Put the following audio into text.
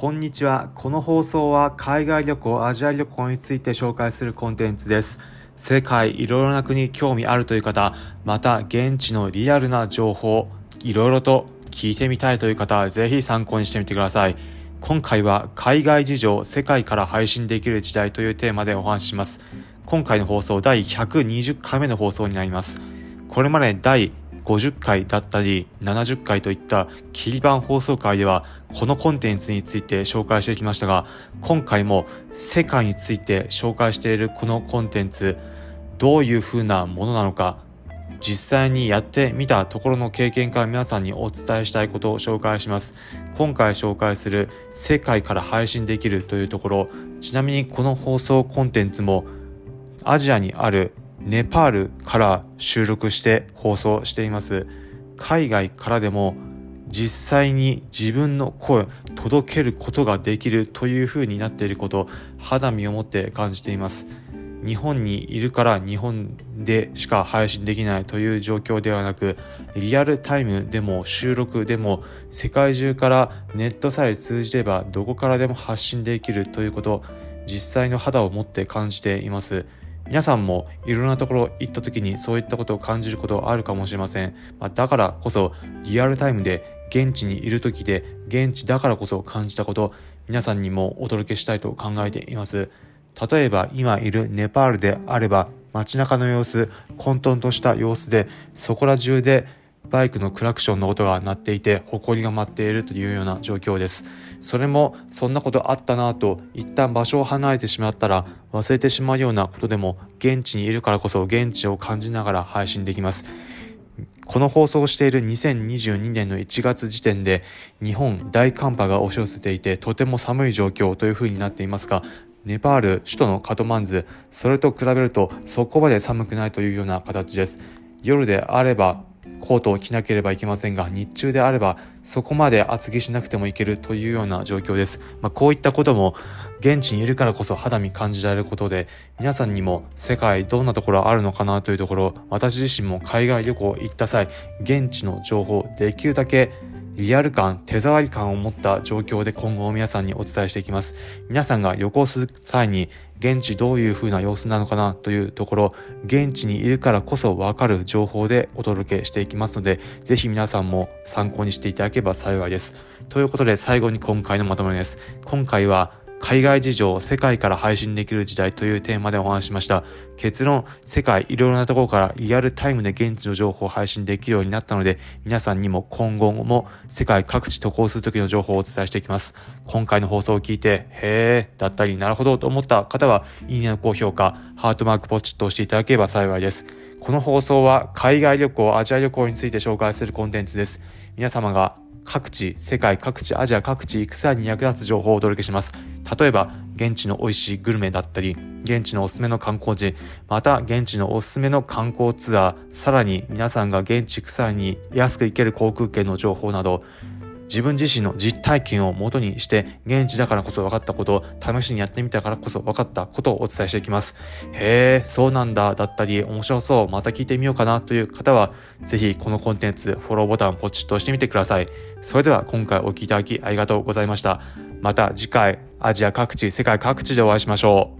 こんにちは。この放送は海外旅行、アジア旅行について紹介するコンテンツです。世界いろいろな国に興味あるという方、また現地のリアルな情報、いろいろと聞いてみたいという方、ぜひ参考にしてみてください。今回は海外事情、世界から配信できる時代というテーマでお話しします。今回の放送第120回目の放送になります。これまで第50回だったり70回といった切り板放送回ではこのコンテンツについて紹介してきましたが今回も世界について紹介しているこのコンテンツどういうふうなものなのか実際にやってみたところの経験から皆さんにお伝えしたいことを紹介します。今回紹介する世界から配信できるというところちなみにこの放送コンテンツもアジアにあるネパールから収録して放送しています。海外からでも実際に自分の声届けることができるというふうになっていること肌身をもって感じています。日本にいるから日本でしか配信できないという状況ではなくリアルタイムでも収録でも世界中からネットさえ通じればどこからでも発信できるということ実際の肌を持って感じています。皆さんもいろんなところ行った時にそういったことを感じることあるかもしれません。まあ、だからこそリアルタイムで現地にいる時で現地だからこそ感じたこと皆さんにもお届けしたいと考えています。例えば今いるネパールであれば街中の様子混沌とした様子でそこら中でバイクのクラクションの音が鳴っていて埃が舞っているというような状況です。それもそんなことあったなぁと一旦場所を離れてしまったら忘れてしまうようなことでも現地にいるからこそ現地を感じながら配信できます。この放送をしている2022年の1月時点で日本大寒波が押し寄せていてとても寒い状況というふうになっていますがネパール首都のカトマンズそれと比べるとそこまで寒くないというような形です。夜であればコートを着なければいけませんが日中であればそこまで厚着しなくてもいけるというような状況です、まあ、こういったことも現地にいるからこそ肌身感じられることで皆さんにも世界どんなところあるのかなというところ私自身も海外旅行行った際現地の情報できるだけリアル感、手触り感を持った状況で今後皆さんにお伝えしていきます。皆さんが旅行する際に現地どういう風な様子なのかなというところ、現地にいるからこそわかる情報でお届けしていきますので、ぜひ皆さんも参考にしていただければ幸いです。ということで最後に今回のまとめです。今回は海外事情、世界から配信できる時代というテーマでお話しました。結論、世界いろいろなところからリアルタイムで現地の情報を配信できるようになったので、皆さんにも今後も世界各地渡航する時の情報をお伝えしていきます。今回の放送を聞いて、へー、だったり、なるほどと思った方は、いいねの高評価、ハートマークポチッと押していただければ幸いです。この放送は海外旅行、アジア旅行について紹介するコンテンツです。皆様が各地、世界各地、アジア各地行く際に役立つ情報をお届けします。例えば、現地の美味しいグルメだったり、現地のおすすめの観光地、また現地のおすすめの観光ツアー、さらに皆さんが現地行く際に安く行ける航空券の情報など、自分自身の実体験をもとにして現地だからこそ分かったことを試しにやってみたからこそ分かったことをお伝えしていきます。へえ、そうなんだだったり面白そう、また聞いてみようかなという方はぜひこのコンテンツフォローボタンポチッと押してみてください。それでは今回お聴きいただきありがとうございました。また次回アジア各地、世界各地でお会いしましょう。